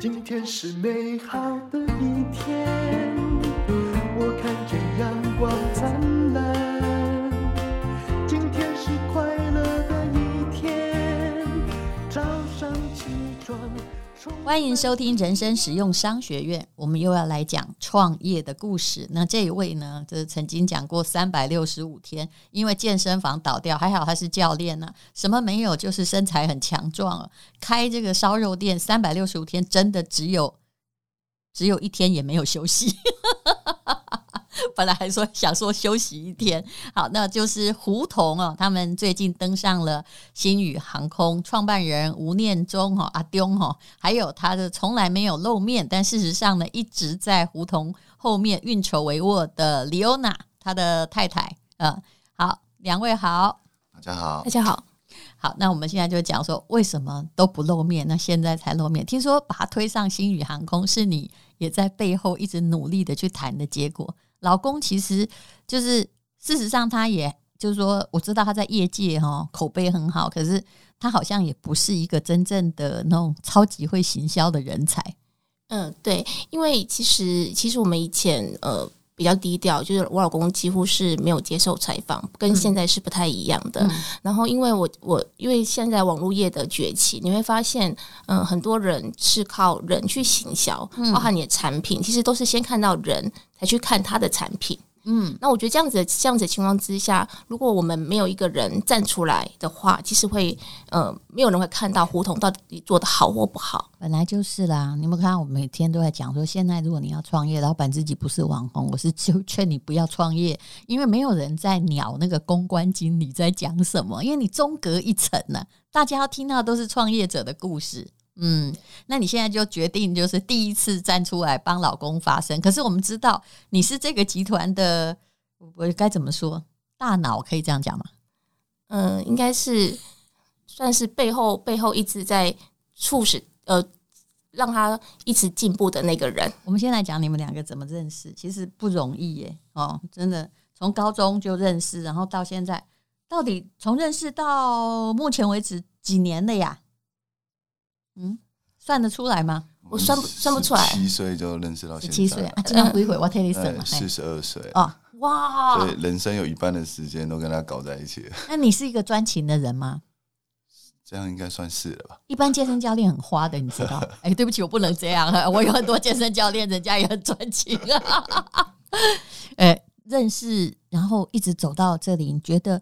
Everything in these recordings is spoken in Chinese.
今天是美好的一天，欢迎收听人生实用商学院，我们又要来讲创业的故事。那这一位呢，就是曾经讲过三百六十五天，因为健身房倒掉，还好他是教练呢、什么没有，就是身材很强壮啊。开这个烧肉店三百六十五天，真的只有只有一天也没有休息。本来还说想说休息一天，好，那就是胡同哦。他们最近登上了星宇航空，创办人吴念中哈阿东哈，还有他的从来没有露面，但事实上呢一直在胡同后面运筹帷幄的李欧娜，他的太太。嗯，好，两位好，大家好，大家好，好。那我们现在就讲说为什么都不露面，那现在才露面。听说把他推上星宇航空，是你也在背后一直努力的去谈的结果。老公其实就是，事实上，他也就是说，我知道他在业界哈口碑很好，可是他好像也不是一个真正的那种超级会行销的人才。嗯，对，因为其实其实我们以前呃比较低调，就是我老公几乎是没有接受采访，跟现在是不太一样的。嗯、然后因为我我因为现在网络业的崛起，你会发现，嗯、呃，很多人是靠人去行销，包含你的产品，其实都是先看到人。才去看他的产品，嗯，那我觉得这样子的这样子的情况之下，如果我们没有一个人站出来的话，其实会呃，没有人会看到胡同到底做得好或不好。本来就是啦，你们看我每天都在讲说，现在如果你要创业，老板自己不是网红，我是就劝你不要创业，因为没有人在鸟那个公关经理在讲什么，因为你中隔一层呢，大家要听到都是创业者的故事。嗯，那你现在就决定就是第一次站出来帮老公发声。可是我们知道你是这个集团的，我该怎么说？大脑可以这样讲吗？嗯，应该是算是背后背后一直在促使呃让他一直进步的那个人。我们先来讲你们两个怎么认识，其实不容易耶。哦，真的从高中就认识，然后到现在，到底从认识到目前为止几年了呀？嗯，算得出来吗？我算不算不出来。七岁就认识到现在，七岁啊！这样回回我替你什么。四十二岁啊，哇！所以人生有一半的时间都跟他搞在一起。那你是一个专情的人吗？这样应该算是了吧。一般健身教练很花的，你知道？哎，对不起，我不能这样。我有很多健身教练，人家也很专情啊。哎，认识然后一直走到这里，你觉得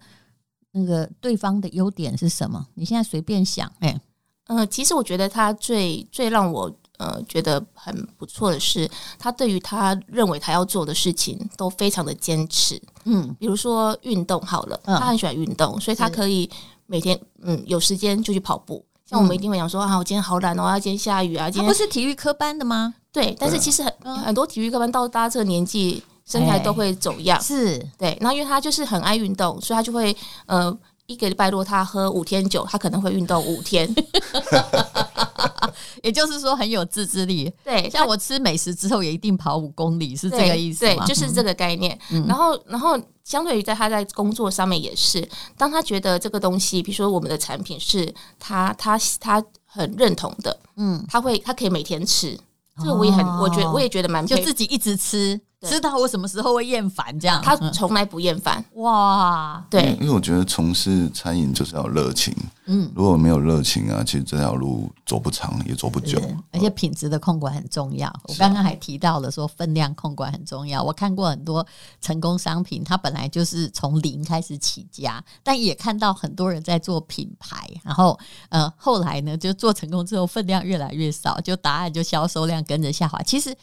那个对方的优点是什么？你现在随便想，哎。呃，其实我觉得他最最让我呃觉得很不错的是，他对于他认为他要做的事情都非常的坚持。嗯，比如说运动好了，他很喜欢运动，所以他可以每天嗯有时间就去跑步。像我们一定会讲说啊，我今天好懒哦，今天下雨啊。今天不是体育科班的吗？对，但是其实很很多体育科班到大家这个年纪，身材都会走样。是对，然后因为他就是很爱运动，所以他就会呃。一个礼拜，如果他喝五天酒，他可能会运动五天，也就是说很有自制力。对，像我吃美食之后也一定跑五公里，是这个意思吗？对，就是这个概念。嗯、然后，然后相对于在他在工作上面也是，当他觉得这个东西，比如说我们的产品是他他他很认同的，嗯，他会他可以每天吃，这个我也很，哦、我觉得我也觉得蛮就自己一直吃。知道我什么时候会厌烦，这样他从来不厌烦。哇，对，因为我觉得从事餐饮就是要热情。嗯，如果没有热情啊，其实这条路走不长，也走不久。而且品质的控管很重要。我刚刚还提到了说分量控管很重要。我看过很多成功商品，它本来就是从零开始起家，但也看到很多人在做品牌，然后呃后来呢就做成功之后分量越来越少，就答案就销售量跟着下滑。其实。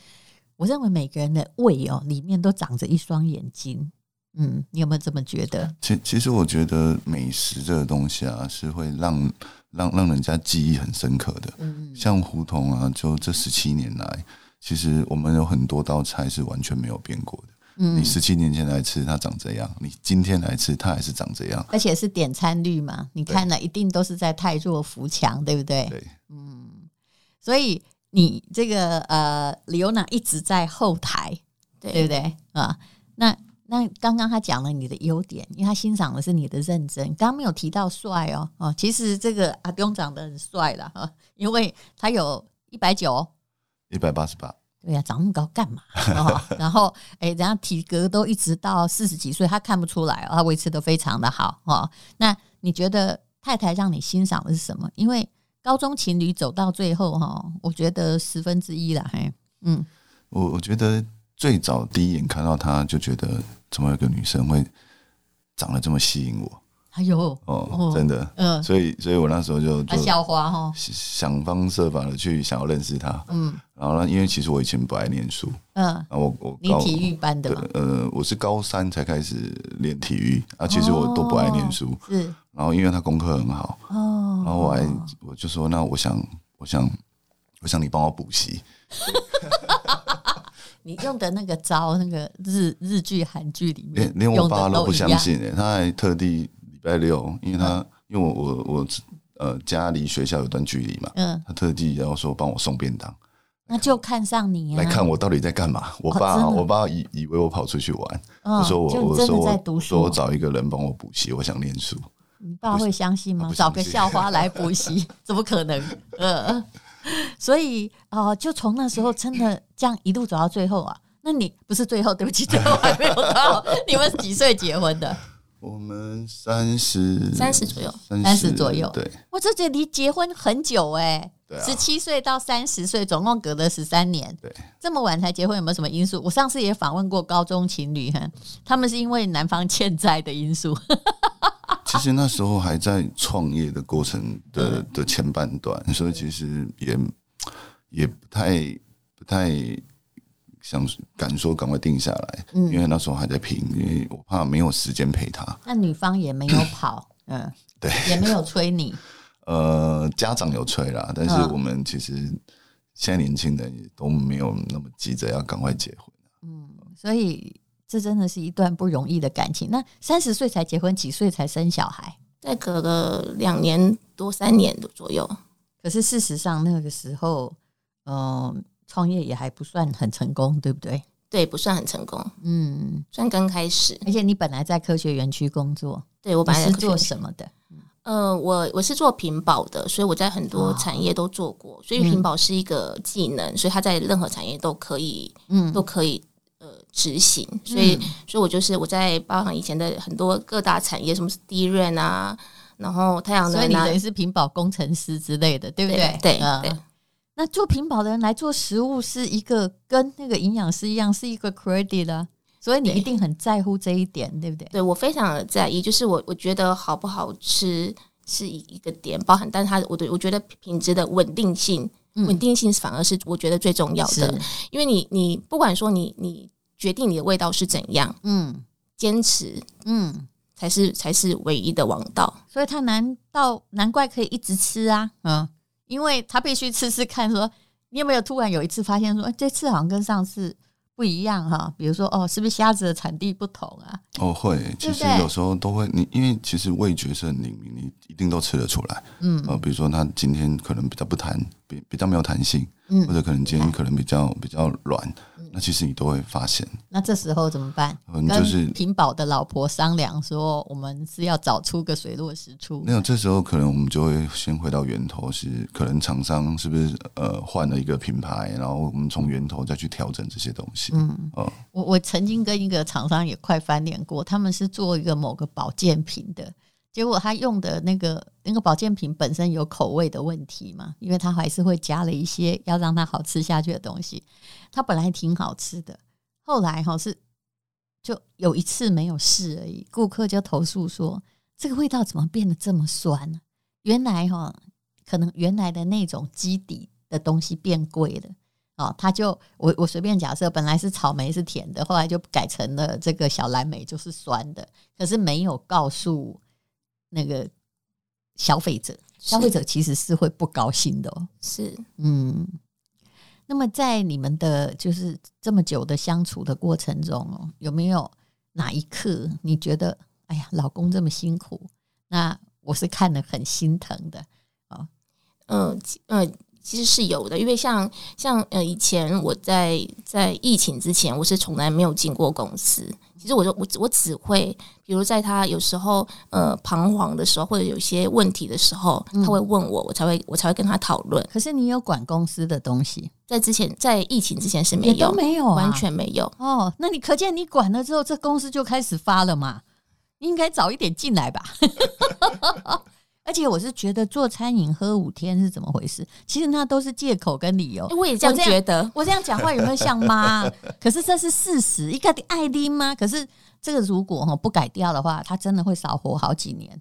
我认为每个人的胃哦，里面都长着一双眼睛。嗯，你有没有这么觉得？其其实我觉得美食这个东西啊，是会让让让人家记忆很深刻的。嗯，像胡同啊，就这十七年来，其实我们有很多道菜是完全没有变过的。嗯，你十七年前来吃，它长这样；你今天来吃，它还是长这样。而且是点餐率嘛，你看了，一定都是在太弱扶强，对不对？对，嗯，所以。你这个呃，李欧娜一直在后台，对，对不对啊？那那刚刚他讲了你的优点，因为他欣赏的是你的认真。刚刚没有提到帅哦，哦，其实这个阿东长得很帅了哈，因为他有一百九，一百八十八。对呀、啊，长那么高干嘛？哦、然后，哎，人家体格都一直到四十几岁，他看不出来，他维持的非常的好哦。那你觉得太太让你欣赏的是什么？因为高中情侣走到最后哈、我觉得十分之一了。嘿，嗯，我我觉得最早第一眼看到他就觉得，怎么有个女生会长得这么吸引我？还有哦，哦，真的，嗯，所以，所以我那时候就就校花哈，想方设法的去想要认识他，嗯，然后呢，因为其实我以前不爱念书，嗯，然后我我你体育班的嘛，呃，我是高三才开始练体育，啊，其实我都不爱念书，是，然后因为他功课很好，哦，然后我还我就说，那我想，我想，我想你帮我补习，你用的那个招，那个日日剧、韩剧里面，连连我爸都不相信，他还特地。礼拜六，因为他、嗯、因为我我我呃家离学校有段距离嘛，嗯，他特地然后说帮我送便当，那就看上你、啊、来看我到底在干嘛。我爸、哦、我爸以以为我跑出去玩，哦、我说我我说我说我找一个人帮我补习，我想念书。你爸会相信吗？找个校花来补习，怎么可能？呃，所以哦、呃，就从那时候真的这样一路走到最后啊。那你不是最后，对不起，最后还没有到。你们几岁结婚的？我们三十三十左右，三十左右。对，我这这离结婚很久哎，十七岁到三十岁，总共隔了十三年。对，这么晚才结婚，有没有什么因素？我上次也访问过高中情侣，哈，他们是因为男方欠债的因素。其实那时候还在创业的过程的的前半段，所以其实也也不太不太。想敢说赶快定下来，嗯，因为那时候还在拼，因为我怕没有时间陪他。那女方也没有跑，嗯，对，也没有催你。呃，家长有催啦，但是我们其实现在年轻人也都没有那么急着要赶快结婚。嗯，所以这真的是一段不容易的感情。那三十岁才结婚，几岁才生小孩？再隔个两年多三年的左右。可是事实上那个时候，嗯、呃。创业也还不算很成功，对不对？对，不算很成功。嗯，算刚开始。而且你本来在科学园区工作，对，我本来是做什么的？呃，我我是做屏保的，所以我在很多产业都做过。哦、所以屏保是一个技能，嗯、所以它在任何产业都可以，嗯，都可以呃执行。所以，嗯、所以我就是我在包含以前的很多各大产业，什么是 DRAM 啊，然后太阳能、啊，所以你等于是屏保工程师之类的，对不对？对，对。嗯对那做品保的人来做食物是一个跟那个营养师一样，是一个 credit 的，所以你一定很在乎这一点，对，对不对？对，我非常的在意，就是我我觉得好不好吃是一一个点，包含，但是它我对我觉得品质的稳定性，稳、嗯、定性反而是我觉得最重要的，因为你你不管说你你决定你的味道是怎样，嗯，坚持，嗯，才是才是唯一的王道，所以它难道难怪可以一直吃啊，嗯。因为他必须吃吃看，说你有没有突然有一次发现说，哎，这次好像跟上次不一样哈？比如说，哦，是不是虾子的产地不同啊？哦，会，其实有时候都会，你因为其实味觉是很灵敏，你一定都吃得出来。嗯，呃，比如说他今天可能比较不弹，比比较没有弹性，嗯，或者可能今天可能比较比较软。那其实你都会发现，那这时候怎么办？嗯，就是平保的老婆商量说，我们是要找出个水落石出。没有，这时候可能我们就会先回到源头，是可能厂商是不是呃换了一个品牌，然后我们从源头再去调整这些东西。嗯，哦，我我曾经跟一个厂商也快翻脸过，他们是做一个某个保健品的。结果他用的那个那个保健品本身有口味的问题嘛，因为他还是会加了一些要让它好吃下去的东西。它本来挺好吃的，后来哈是就有一次没有试而已，顾客就投诉说这个味道怎么变得这么酸呢？原来哈可能原来的那种基底的东西变贵了哦，他就我我随便假设，本来是草莓是甜的，后来就改成了这个小蓝莓就是酸的，可是没有告诉。那个消费者，消费者其实是会不高兴的哦。是，嗯。那么在你们的就是这么久的相处的过程中哦，有没有哪一刻你觉得，哎呀，老公这么辛苦，那我是看得很心疼的哦。嗯嗯。其实是有的，因为像像呃以前我在在疫情之前，我是从来没有进过公司。其实我就我我只会，比如在他有时候呃彷徨的时候，或者有些问题的时候，他会问我，我才会我才会跟他讨论。可是你有管公司的东西，在之前在疫情之前是没有，没有、啊，完全没有。哦，那你可见你管了之后，这公司就开始发了嘛？你应该早一点进来吧。而且我是觉得做餐饮喝五天是怎么回事？其实那都是借口跟理由。我也这样觉得。我这样讲话有没有像妈？可是这是事实。一个爱拎吗？可是这个如果哈不改掉的话，他真的会少活好几年。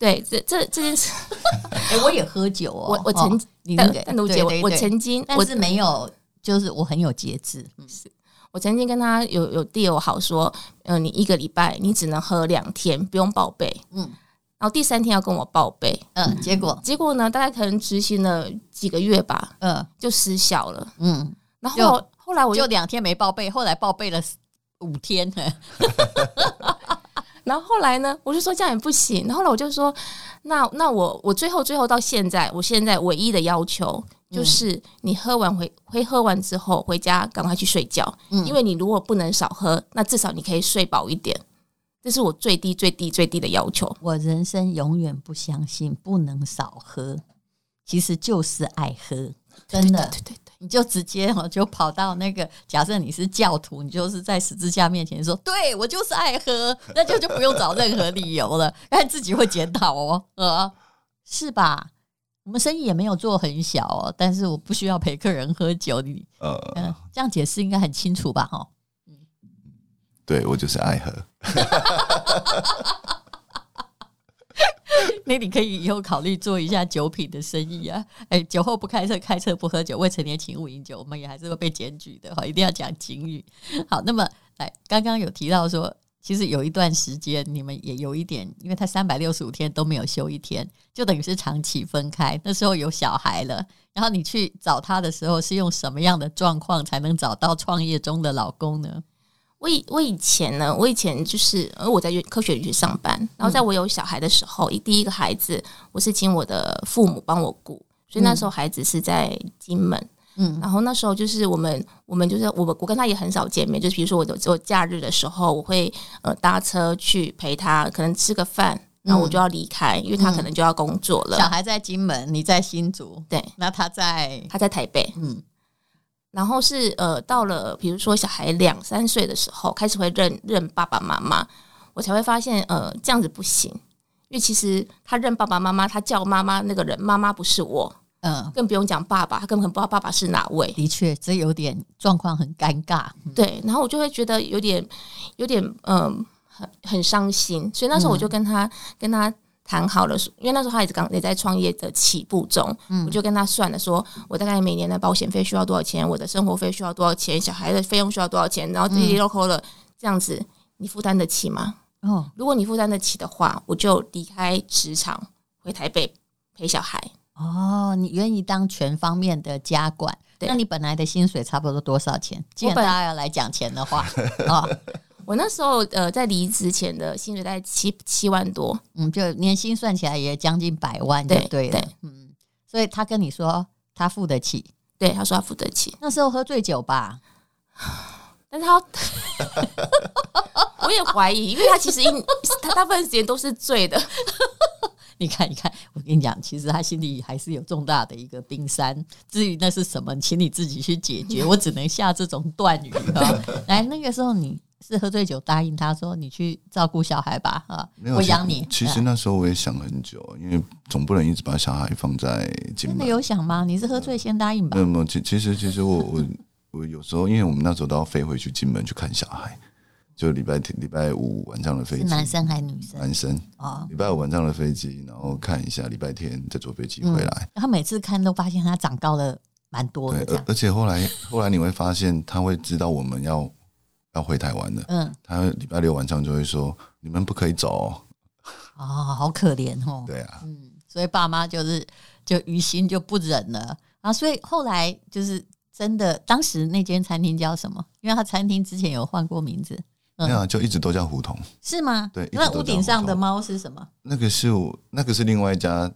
对，这这这件事。哎，我也喝酒哦。我我曾经，但但卢姐，我我曾经，但是没有，就是我很有节制。是我曾经跟他有有 deal 好说，嗯，你一个礼拜你只能喝两天，不用报备。嗯。然后第三天要跟我报备，嗯，结果结果呢？大概可能执行了几个月吧，嗯，就失效了，嗯。然后后来我就两天没报备，后来报备了五天，然后后来呢，我就说这样也不行。然后后来我就说，那那我我最后最后到现在，我现在唯一的要求就是，你喝完回回喝完之后回家赶快去睡觉，嗯，因为你如果不能少喝，那至少你可以睡饱一点。这是我最低最低最低的要求。我人生永远不相信不能少喝，其实就是爱喝，真的。对对对，你就直接哦，就跑到那个，假设你是教徒，你就是在十字架面前说：“对我就是爱喝。”那就就不用找任何理由了，但自己会检讨哦，呃，是吧？我们生意也没有做很小哦，但是我不需要陪客人喝酒，你呃，这样解释应该很清楚吧？哈。对，我就是爱喝。那你可以以后考虑做一下酒品的生意啊！哎，酒后不开车，开车不喝酒，未成年请勿饮酒，我们也还是会被检举的哈，一定要讲警语。好，那么来，刚刚有提到说，其实有一段时间你们也有一点，因为他三百六十五天都没有休一天，就等于是长期分开。那时候有小孩了，然后你去找他的时候，是用什么样的状况才能找到创业中的老公呢？我以我以前呢，我以前就是，呃，我在科学园区上班，然后在我有小孩的时候，嗯、第一个孩子我是请我的父母帮我顾，所以那时候孩子是在金门，嗯，然后那时候就是我们我们就是我我跟他也很少见面，就是比如说我做假日的时候，我会呃搭车去陪他，可能吃个饭，然后我就要离开，嗯、因为他可能就要工作了。小孩在金门，你在新竹，对，那他在他在台北，嗯。然后是呃，到了比如说小孩两三岁的时候，开始会认认爸爸妈妈，我才会发现呃，这样子不行，因为其实他认爸爸妈妈，他叫妈妈那个人妈妈不是我，嗯，更不用讲爸爸，他根本不知道爸爸是哪位。的确，这有点状况很尴尬。对，然后我就会觉得有点有点嗯、呃，很很伤心，所以那时候我就跟他、嗯、跟他。谈好了，因为那时候他也刚也在创业的起步中，嗯，我就跟他算了，说我大概每年的保险费需要多少钱，我的生活费需要多少钱，小孩的费用需要多少钱，然后滴滴扣扣了，这样子你负担得起吗？哦，如果你负担得起的话，我就离开职场回台北陪小孩。哦，你愿意当全方面的家管？对，那你本来的薪水差不多多少钱？既然大家要来讲钱的话，啊。我那时候呃，在离职前的薪水大概七七万多，嗯，就年薪算起来也将近百万，对对对，嗯，所以他跟你说他付得起，对，他说他付得起。那时候喝醉酒吧，但是他，我也怀疑，因为他其实一 他大部分时间都是醉的。你看，你看，我跟你讲，其实他心里还是有重大的一个冰山。至于那是什么，请你自己去解决，我只能下这种断语。来，那个时候你。是喝醉酒答应他说：“你去照顾小孩吧，啊，我养你。”其实那时候我也想很久，因为总不能一直把小孩放在。真的有想吗？你是喝醉先答应吧？没有没有，其其实其实我我我有时候，因为我们那时候都要飞回去金门去看小孩，就礼拜天、礼拜五晚上的飞机，男生还是女生？男生哦，礼拜五晚上的飞机，然后看一下，礼拜天再坐飞机回来。他每次看都发现他长高了蛮多的，而而且后来后来你会发现，他会知道我们要。要回台湾的，嗯，他礼拜六晚上就会说：“你们不可以走。”哦，好可怜哦。对啊，嗯，所以爸妈就是就于心就不忍了啊。所以后来就是真的，当时那间餐厅叫什么？因为他餐厅之前有换过名字，嗯，啊，就一直都叫胡同，是吗？对，那屋顶上的猫是什么？那个是我，那个是另外一家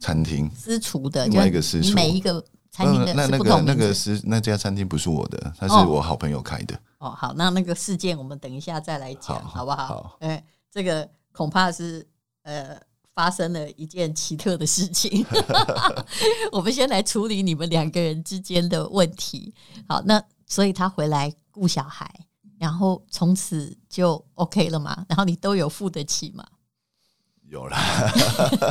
餐厅，私厨的，另外一个私厨，每一个餐厅的那那个那个是那家餐厅不是我的，他是我好朋友开的。哦，好，那那个事件我们等一下再来讲，好好不好？好哎，这个恐怕是呃发生了一件奇特的事情。我们先来处理你们两个人之间的问题。好，那所以他回来顾小孩，然后从此就 OK 了嘛？然后你都有付得起吗？有啦，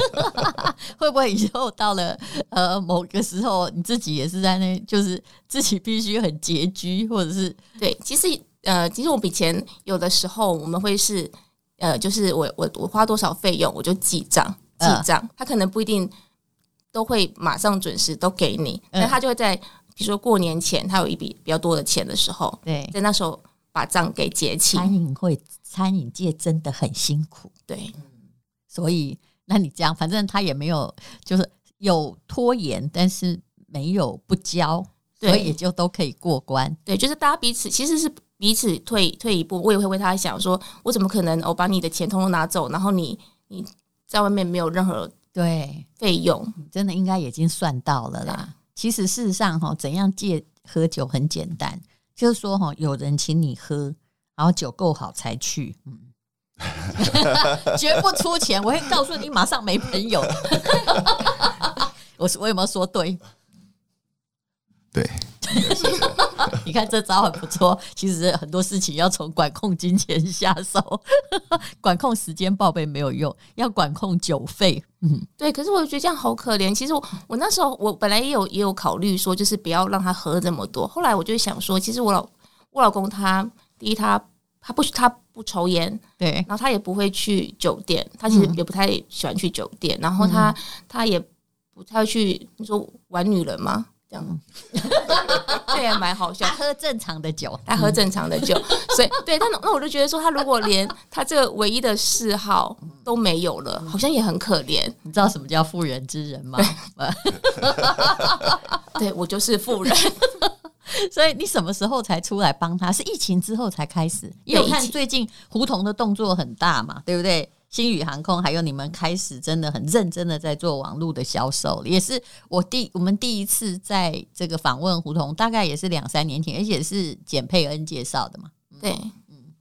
会不会以后到了呃某个时候，你自己也是在那，就是自己必须很拮据，或者是对，其实呃，其实我们以前有的时候我们会是呃，就是我我我花多少费用我就记账记账，呃、他可能不一定都会马上准时都给你，那他就会在比如说过年前他有一笔比较多的钱的时候，对，在那时候把账给结清。餐饮会餐饮界真的很辛苦，对。所以，那你这样，反正他也没有，就是有拖延，但是没有不交，对所以也就都可以过关。对，就是大家彼此其实是彼此退退一步，我也会为他想说，我怎么可能我把你的钱通通拿走，然后你你在外面没有任何对费用，真的应该已经算到了啦。其实事实上哈，怎样戒喝酒很简单，就是说哈，有人请你喝，然后酒够好才去，嗯。绝不出钱，我会告诉你，马上没朋友。我我有没有说对？对，你看这招很不错。其实很多事情要从管控金钱下手，管控时间报备没有用，要管控酒费。嗯，对。可是我觉得这样好可怜。其实我我那时候我本来也有也有考虑说，就是不要让他喝这么多。后来我就想说，其实我老我老公他第一他。他不他不抽烟，对，然后他也不会去酒店，他其实也不太喜欢去酒店，嗯、然后他他也不太会去你说玩女人吗？这样，这也蛮好笑。他喝正常的酒，他喝正常的酒，嗯、所以对，但那我就觉得说，他如果连他这个唯一的嗜好都没有了，好像也很可怜。你知道什么叫妇人之仁吗？对，对我就是妇人。所以你什么时候才出来帮他？是疫情之后才开始？因为我看最近胡同的动作很大嘛，对不对？星宇航空还有你们开始真的很认真的在做网络的销售，也是我第我们第一次在这个访问胡同，大概也是两三年前，而且是简佩恩介绍的嘛。对，嗯，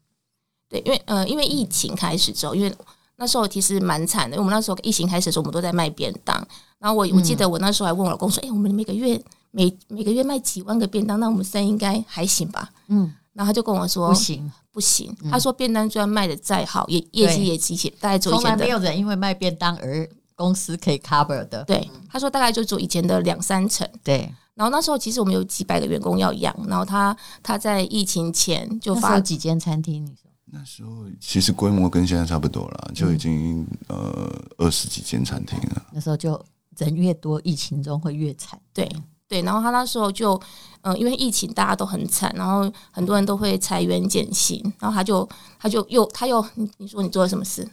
对，因为呃，因为疫情开始之后，因为那时候其实蛮惨的，因为我们那时候疫情开始的时候，我们都在卖便当。然后我我记得我那时候还问我老公说：“哎、嗯欸，我们每个月。”每每个月卖几万个便当，那我们生意应该还行吧？嗯，然后他就跟我说不行不行，他说便当虽然卖的再好，也业绩也极其，大概做以前的从来没有人因为卖便当而公司可以 cover 的。对，他说大概就做以前的两三成。对，然后那时候其实我们有几百个员工要养，然后他他在疫情前就发了几间餐厅。你说那时候其实规模跟现在差不多了，就已经呃二十几间餐厅了。那时候就人越多，疫情中会越惨。对。对，然后他那时候就，嗯、呃，因为疫情大家都很惨，然后很多人都会裁员减薪，然后他就他就又他又，你你说你做了什么事？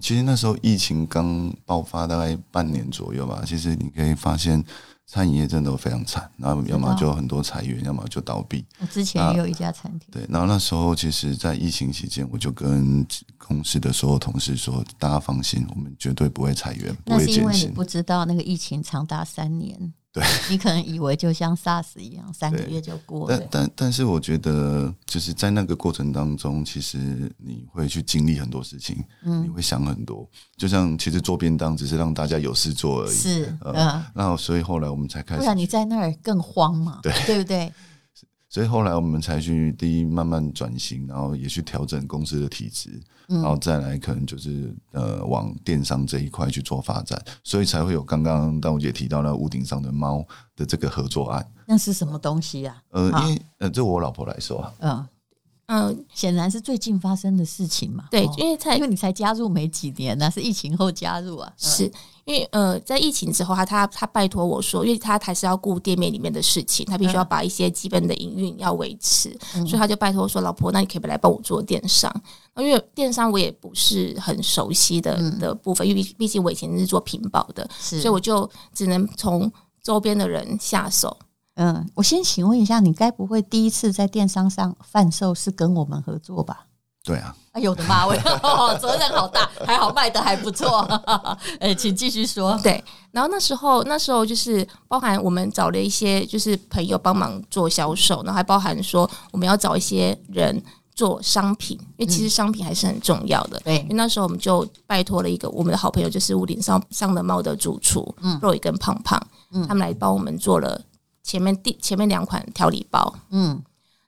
其实那时候疫情刚爆发大概半年左右吧，其实你可以发现餐饮业真的都非常惨，然后要么就很多裁员，要么就倒闭。我之前也有一家餐厅。对，然后那时候其实，在疫情期间，我就跟公司的所有同事说，大家放心，我们绝对不会裁员，不会减薪。那是因为你不知道那个疫情长达三年。对，你可能以为就像 SARS 一样，三个月就过了。但但但是，我觉得就是在那个过程当中，其实你会去经历很多事情，嗯，你会想很多。就像其实做便当只是让大家有事做而已，是，嗯、呃，那所以后来我们才开始。不然你在那儿更慌嘛，对对不对？所以后来我们才去第一慢慢转型，然后也去调整公司的体质，然后再来可能就是呃往电商这一块去做发展，所以才会有刚刚大吴姐提到那屋顶上的猫的这个合作案。那是什么东西呀？呃，因为呃，这我老婆来说，嗯嗯，显然是最近发生的事情嘛。对，因为才因为你才加入没几年呢，是疫情后加入啊，是。因为呃，在疫情之后，他他他拜托我说，因为他还是要顾店面里面的事情，他必须要把一些基本的营运要维持，嗯、所以他就拜托我说：“老婆，那你可以来帮我做电商？因为电商我也不是很熟悉的、嗯、的部分，因为毕竟我以前是做屏保的，是所以我就只能从周边的人下手。”嗯，我先请问一下，你该不会第一次在电商上贩售是跟我们合作吧？对啊，哎呦 我的妈喂，责任好大，还好卖的还不错。哎，请继续说。对，然后那时候那时候就是包含我们找了一些就是朋友帮忙做销售，然后还包含说我们要找一些人做商品，因为其实商品还是很重要的。对、嗯，因为那时候我们就拜托了一个我们的好朋友，就是屋顶上上的猫的主厨，嗯，Roy 跟胖胖，嗯，他们来帮我们做了前面第前面两款调理包，嗯，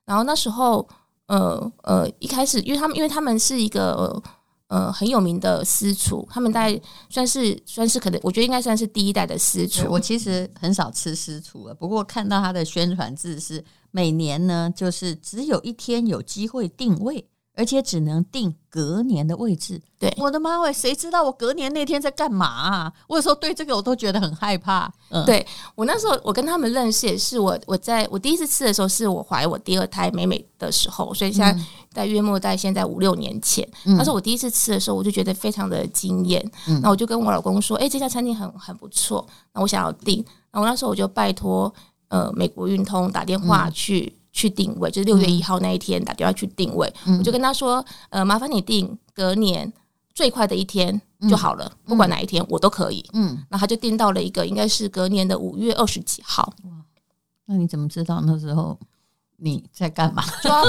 然后那时候。呃呃，一开始，因为他们，因为他们是一个呃很有名的私厨，他们大概算是算是可能，我觉得应该算是第一代的私厨。我其实很少吃私厨了，不过看到他的宣传字是每年呢，就是只有一天有机会定位。而且只能定隔年的位置。对，我的妈喂，谁知道我隔年那天在干嘛啊？我有时候对这个我都觉得很害怕。嗯，对我那时候我跟他们认识也是我我在我第一次吃的时候是我怀我第二胎美美的时候，所以现在在月末在现在五六年前。那时候我第一次吃的时候，我就觉得非常的惊艳。嗯，那我就跟我老公说：“哎，这家餐厅很很不错，那我想要订。”然后那时候我就拜托呃美国运通打电话去。去定位，就是六月一号那一天打电话去定位，嗯、我就跟他说：“呃，麻烦你定隔年最快的一天就好了，嗯、不管哪一天我都可以。”嗯，然后他就定到了一个应该是隔年的五月二十几号。哇，那你怎么知道那时候？你在干嘛？就 要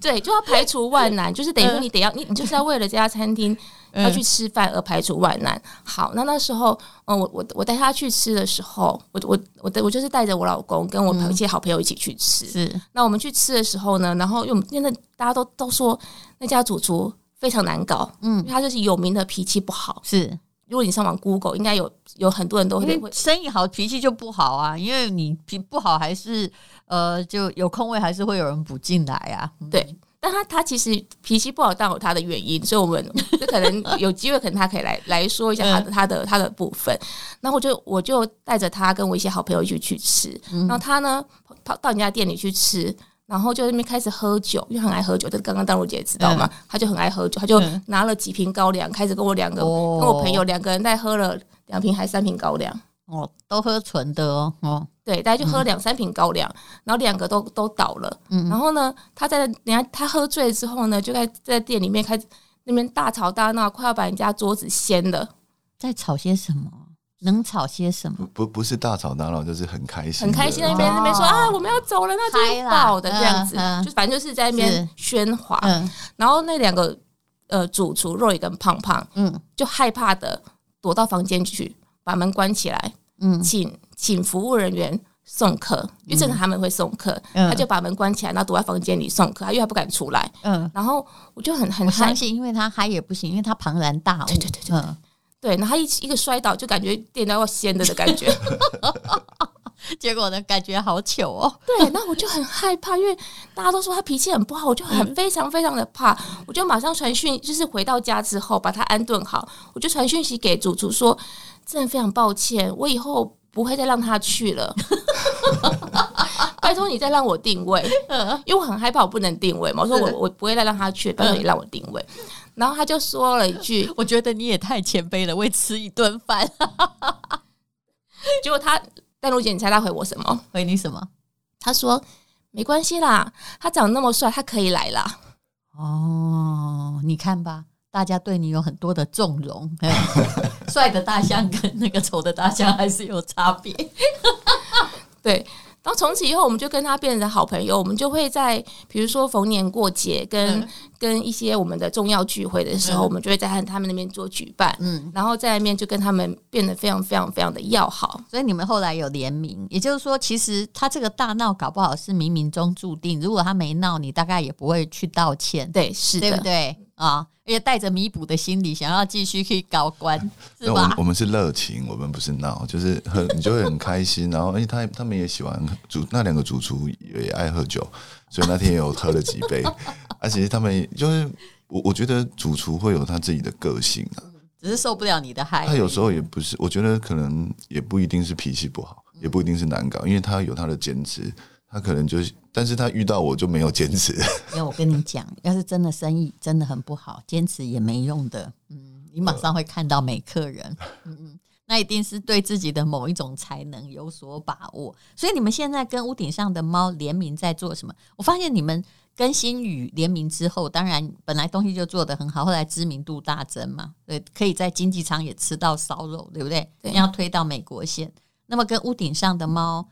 对，就要排除万难，就是等于说你得要你，你就是要为了这家餐厅要去吃饭而排除万难。好，那那时候，嗯，我我我带他去吃的时候，我我我我就是带着我老公跟我一些好朋友一起去吃。是，那我们去吃的时候呢，然后因为因为大家都都说那家主厨非常难搞，嗯，因为他就是有名的脾气不好。是。如果你上网 Google，应该有有很多人都会生意好，脾气就不好啊。因为你脾不好，还是呃就有空位，还是会有人补进来啊。对，但他他其实脾气不好，但有他的原因，所以我们 就可能有机会，可能他可以来来说一下他的他的他的部分。然后我就我就带着他跟我一些好朋友一起去吃，然后他呢跑到人家店里去吃。然后就在那边开始喝酒，因为很爱喝酒。这刚刚淡如姐知道嘛？嗯、他就很爱喝酒，他就拿了几瓶高粱，开始跟我两个、哦、跟我朋友两个人在喝了两瓶还三瓶高粱。哦，都喝纯的哦。哦，对，大家就喝两三瓶高粱，嗯、然后两个都都倒了。嗯，然后呢，他在人家他喝醉之后呢，就在在店里面开始那边大吵大闹，快要把人家桌子掀了。在吵些什么？能吵些什么？不不是大吵大闹，就是很开心，很开心。那边那边说啊，我们要走了，那就爆的这样子，就反正就是在那边喧哗。然后那两个呃主厨 Roy 跟胖胖，嗯，就害怕的躲到房间去，把门关起来，嗯，请请服务人员送客，因为正常他们会送客，他就把门关起来，然后躲在房间里送客，因为他不敢出来。嗯，然后我就很很伤心，因为他嗨也不行，因为他庞然大物。对对对对。对，然后他一一个摔倒，就感觉电都要掀了的感觉。结果呢，感觉好糗哦。对，那我就很害怕，因为大家都说他脾气很不好，我就很非常非常的怕。我就马上传讯，就是回到家之后把他安顿好，我就传讯息给主厨说，真的非常抱歉，我以后不会再让他去了。拜托你再让我定位，因为我很害怕我不能定位嘛。我说我我不会再让他去，拜托你让我定位。然后他就说了一句：“我觉得你也太谦卑了，为吃一顿饭。”结果他淡如姐，你猜他回我什么？回你什么？他说：“没关系啦，他长那么帅，他可以来啦。”哦，你看吧，大家对你有很多的纵容。帅的大象跟那个丑的大象还是有差别。对。然后从此以后，我们就跟他变成好朋友。我们就会在比如说逢年过节，跟、嗯、跟一些我们的重要聚会的时候，嗯、我们就会在他们那边做举办。嗯，然后在那边就跟他们变得非常非常非常的要好。所以你们后来有联名，也就是说，其实他这个大闹搞不好是冥冥中注定。如果他没闹，你大概也不会去道歉。对，是的，对不对？啊，而且带着弥补的心理，想要继续去搞官，是吧？我们我们是热情，我们不是闹，就是很你就会很开心。然后，而且他他们也喜欢主那两个主厨也爱喝酒，所以那天也有喝了几杯。而且、啊、他们就是我，我觉得主厨会有他自己的个性啊，只是受不了你的害。他有时候也不是，我觉得可能也不一定是脾气不好，也不一定是难搞，因为他有他的坚持。他可能就是，但是他遇到我就没有坚持。因为我跟你讲，要是真的生意真的很不好，坚持也没用的。嗯，你马上会看到没客人。那一定是对自己的某一种才能有所把握。所以你们现在跟屋顶上的猫联名在做什么？我发现你们跟新宇联名之后，当然本来东西就做得很好，后来知名度大增嘛，对，可以在经济舱也吃到烧肉，对不对？对，要推到美国线。那么跟屋顶上的猫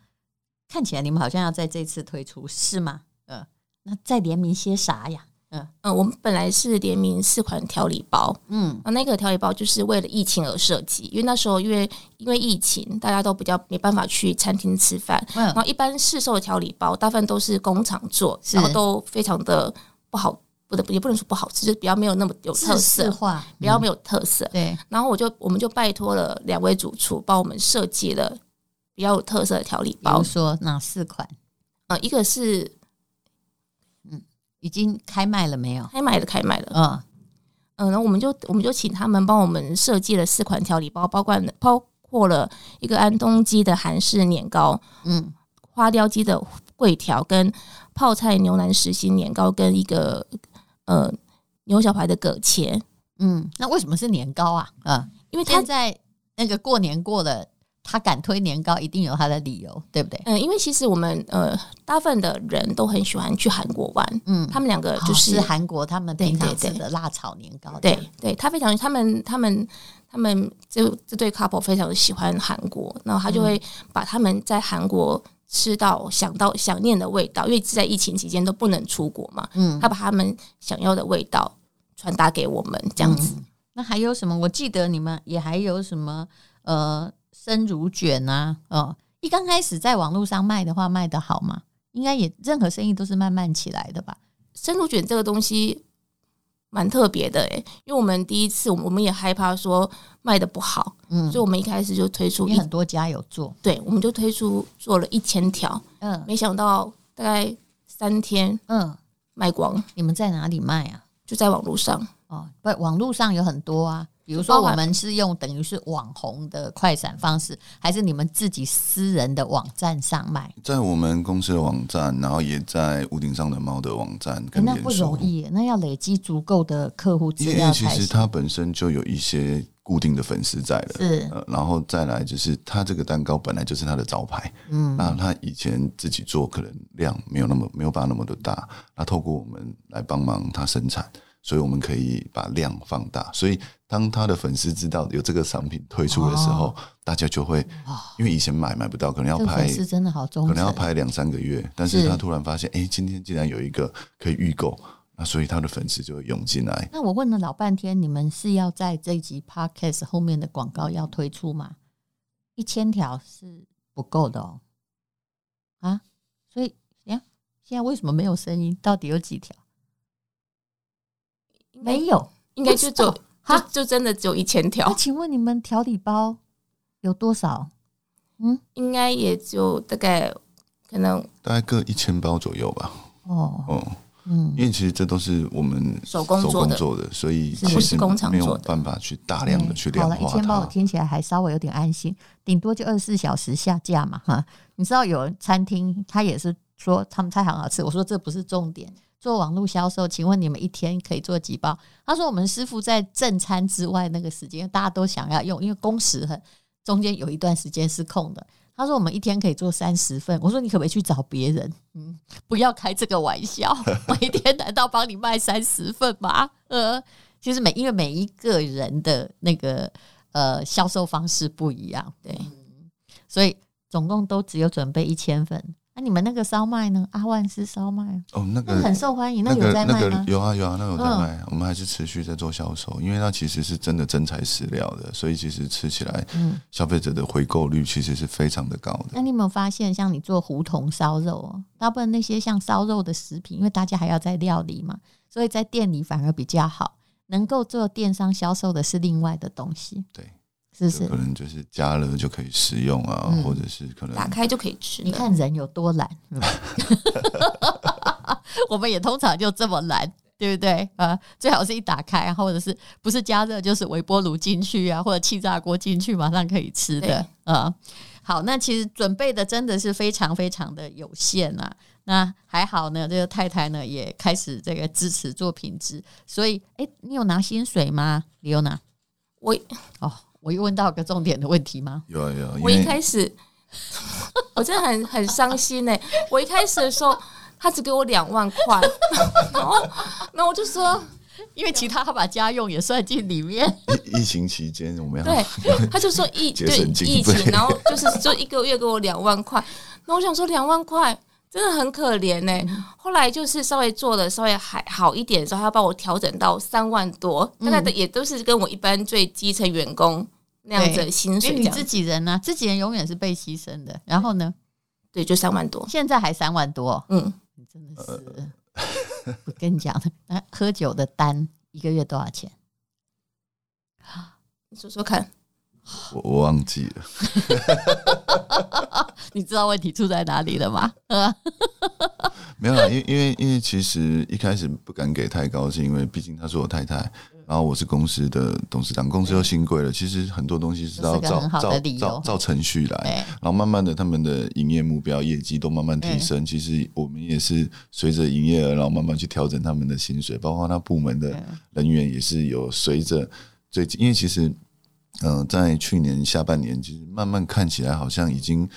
看起来，你们好像要在这次推出是吗？呃，那再联名些啥呀？嗯嗯，我们本来是联名四款调理包，嗯，那个调理包就是为了疫情而设计，因为那时候因为因为疫情，大家都比较没办法去餐厅吃饭，嗯，然后一般市售的调理包大部分都是工厂做，然后都非常的不好，不得也不能说不好吃，就是比较没有那么有特色化，比较没有特色。对，然后我就我们就拜托了两位主厨帮我们设计了比较有特色的调理包，比如说哪四款？呃，一个是。已经开卖了没有？开卖了，开卖了。嗯嗯，然后我们就我们就请他们帮我们设计了四款调理包，包括包括了一个安东鸡的韩式年糕，嗯，花雕鸡的桂条，跟泡菜牛腩实心年糕，跟一个呃牛小排的葛切。嗯，那为什么是年糕啊？嗯，因为它在那个过年过了。他敢推年糕，一定有他的理由，对不对？嗯，因为其实我们呃，大部分的人都很喜欢去韩国玩。嗯，他们两个就是韩国，他们平常吃的辣炒年糕。对对，他非常，他们他们他们这这对 couple 非常的喜欢韩国，然后他就会把他们在韩国吃到想到想念的味道，因为在疫情期间都不能出国嘛。嗯，他把他们想要的味道传达给我们，这样子。那还有什么？我记得你们也还有什么呃。生乳卷啊，哦，一刚开始在网络上卖的话，卖得好吗？应该也任何生意都是慢慢起来的吧。生乳卷这个东西蛮特别的诶，因为我们第一次，我们也害怕说卖的不好，嗯，所以我们一开始就推出，很多家有做，对，我们就推出做了一千条，嗯，没想到大概三天，嗯，卖光。你们在哪里卖啊？就在网络上哦，不，网络上有很多啊。比如说，我们是用等于是网红的快闪方式，还是你们自己私人的网站上卖？在我们公司的网站，然后也在屋顶上的猫的网站跟、欸。那不容易，那要累积足够的客户资料。因为其实它本身就有一些固定的粉丝在了，是、呃。然后再来就是，它这个蛋糕本来就是它的招牌，嗯。那他以前自己做，可能量没有那么没有办法那么的大，那透过我们来帮忙他生产。所以我们可以把量放大，所以当他的粉丝知道有这个商品推出的时候，哦、大家就会，因为以前买买不到，可能要拍，是真的好可能要拍两三个月，但是他突然发现，哎，今天竟然有一个可以预购，那所以他的粉丝就会涌进来。那我问了老半天，你们是要在这一集 Podcast 后面的广告要推出吗？一千条是不够的哦，啊，所以呀，现在为什么没有声音？到底有几条？没有，应该就走，就就真的只有一千条。那请问你们调理包有多少？嗯，应该也就大概可能大概各一千包左右吧。哦哦，嗯，因为其实这都是我们手工做的，所以其实没有办法去大量的去量化。好了，一千包我听起来还稍微有点安心，顶多就二十四小时下架嘛哈。你知道有餐厅他也是说他们菜很好吃，我说这不是重点。做网络销售，请问你们一天可以做几包？他说：“我们师傅在正餐之外那个时间，大家都想要用，因为工时很，中间有一段时间是空的。”他说：“我们一天可以做三十份。”我说：“你可不可以去找别人？嗯，不要开这个玩笑。我一天难道帮你卖三十份吗？呃，其实每因为每一个人的那个呃销售方式不一样，对，所以总共都只有准备一千份。”你们那个烧麦呢？阿万斯烧麦哦，那个很受欢迎，那个、有在卖吗？那个、有啊有啊，那个有在卖。嗯、我们还是持续在做销售，因为它其实是真的真材实料的，所以其实吃起来，嗯，消费者的回购率其实是非常的高的。那你有没有发现，像你做胡同烧肉哦，大部分那些像烧肉的食品，因为大家还要在料理嘛，所以在店里反而比较好，能够做电商销售的是另外的东西。对。是是，可能就是加热就可以食用啊，嗯、或者是可能打开就可以吃。你看人有多懒，我们也通常就这么懒，对不对？啊，最好是一打开，或者是不是加热就是微波炉进去啊，或者气炸锅进去，马上可以吃的啊。对好，那其实准备的真的是非常非常的有限啊。那还好呢，这个太太呢也开始这个支持做品质，所以哎，你有拿薪水吗？李优娜，我哦。我又问到一个重点的问题吗？有啊有。我一开始，我真的很很伤心呢。我一开始的时候，他只给我两万块，然后，然后我就说，因为其他他把家用也算进里面。疫疫情期间我们要对，他就说疫对疫情，然后就是就一个月给我两万块，那我想说两万块真的很可怜呢、欸。后来就是稍微做的稍微还好一点的时候，他帮我调整到三万多，大概的也都是跟我一般最基层员工那样子的薪水。你自己人呢、啊？自己人永远是被牺牲的。然后呢？对，就三万多，现在还三万多。嗯。真的是，我跟你讲，那喝酒的单一个月多少钱？你说说看。我我忘记了。你知道问题出在哪里了吗？没有啦，因为因为因为其实一开始不敢给太高，是因为毕竟她是我太太。然后我是公司的董事长，公司又新贵了。其实很多东西是要照照照照程序来，然后慢慢的他们的营业目标、业绩都慢慢提升。其实我们也是随着营业额，然后慢慢去调整他们的薪水，包括他部门的人员也是有随着最近，因为其实嗯、呃，在去年下半年，其实慢慢看起来好像已经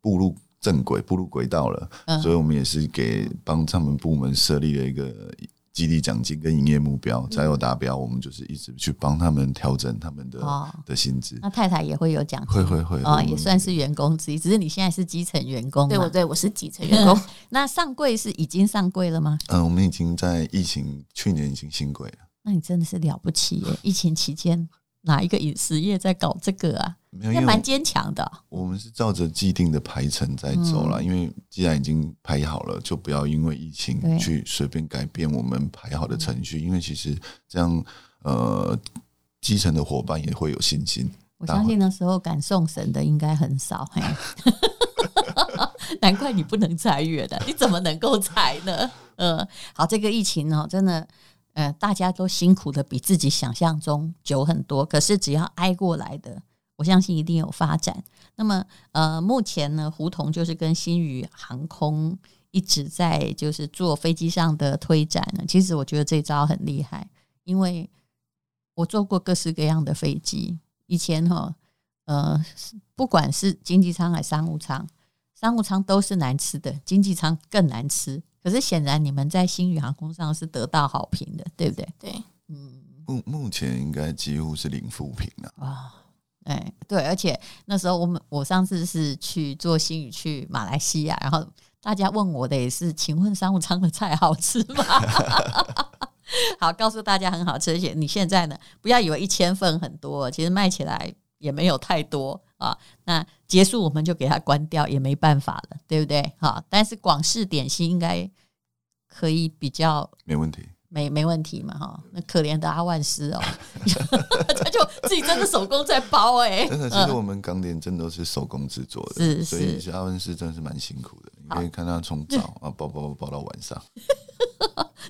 步入正轨、步入轨道了。所以我们也是给帮他们部门设立了一个。激励奖金跟营业目标才有达标，我们就是一直去帮他们调整他们的的薪资。那太太也会有奖金，会会会哦，也算是员工之一。只是你现在是基层员工，对，我对我是基层员工。那上柜是已经上柜了吗？嗯，我们已经在疫情去年已经新柜了。那你真的是了不起耶！疫情期间。哪一个饮食业在搞这个啊？没有，蛮坚强的。我们是照着既定的排程在走了，嗯、因为既然已经排好了，就不要因为疫情去随便改变我们排好的程序。因为其实这样，呃，基层的伙伴也会有信心。我相信那时候敢送神的应该很少，嘿，难怪你不能裁员的，你怎么能够裁呢？嗯，好，这个疫情哦，真的。呃，大家都辛苦的比自己想象中久很多，可是只要挨过来的，我相信一定有发展。那么，呃，目前呢，胡同就是跟新宇航空一直在就是做飞机上的推展呢。其实我觉得这招很厉害，因为我坐过各式各样的飞机，以前哈，呃，不管是经济舱还是商务舱，商务舱都是难吃的，经济舱更难吃。可是显然你们在星宇航空上是得到好评的，对不对？对，嗯，目目前应该几乎是零负评了啊！哎，对，而且那时候我们我上次是去坐星宇去马来西亚，然后大家问我的也是，请问商务舱的菜好吃吗？好，告诉大家很好吃，而且你现在呢，不要以为一千份很多，其实卖起来也没有太多。啊，那结束我们就给它关掉，也没办法了，对不对？好，但是广式点心应该可以比较没问题，没没问题嘛？哈，那可怜的阿万斯哦，他就自己真的手工在包哎、欸，真的，其实我们港点真的都是手工制作的，是是，所以阿万斯真的是蛮辛苦的，你可以看他从早 啊包包包包到晚上。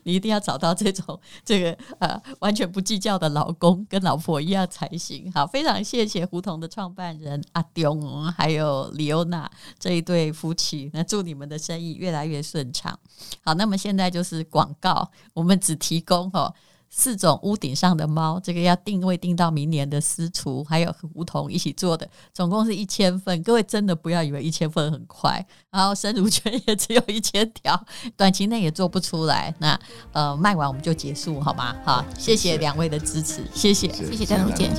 你一定要找到这种 这个呃完全不计较的老公，跟老婆一样才行。好，非常谢谢胡同的创办人阿东，还有李欧娜这一对夫妻。那祝你们的生意越来越顺畅。好，那么现在就是广告，我们只提供哦。四种屋顶上的猫，这个要定位定到明年的私厨，还有梧桐一起做的，总共是一千份。各位真的不要以为一千份很快，然后生乳圈也只有一千条，短期内也做不出来。那呃，卖完我们就结束，好吗？好，谢谢两位的支持，谢谢，谢谢张总监。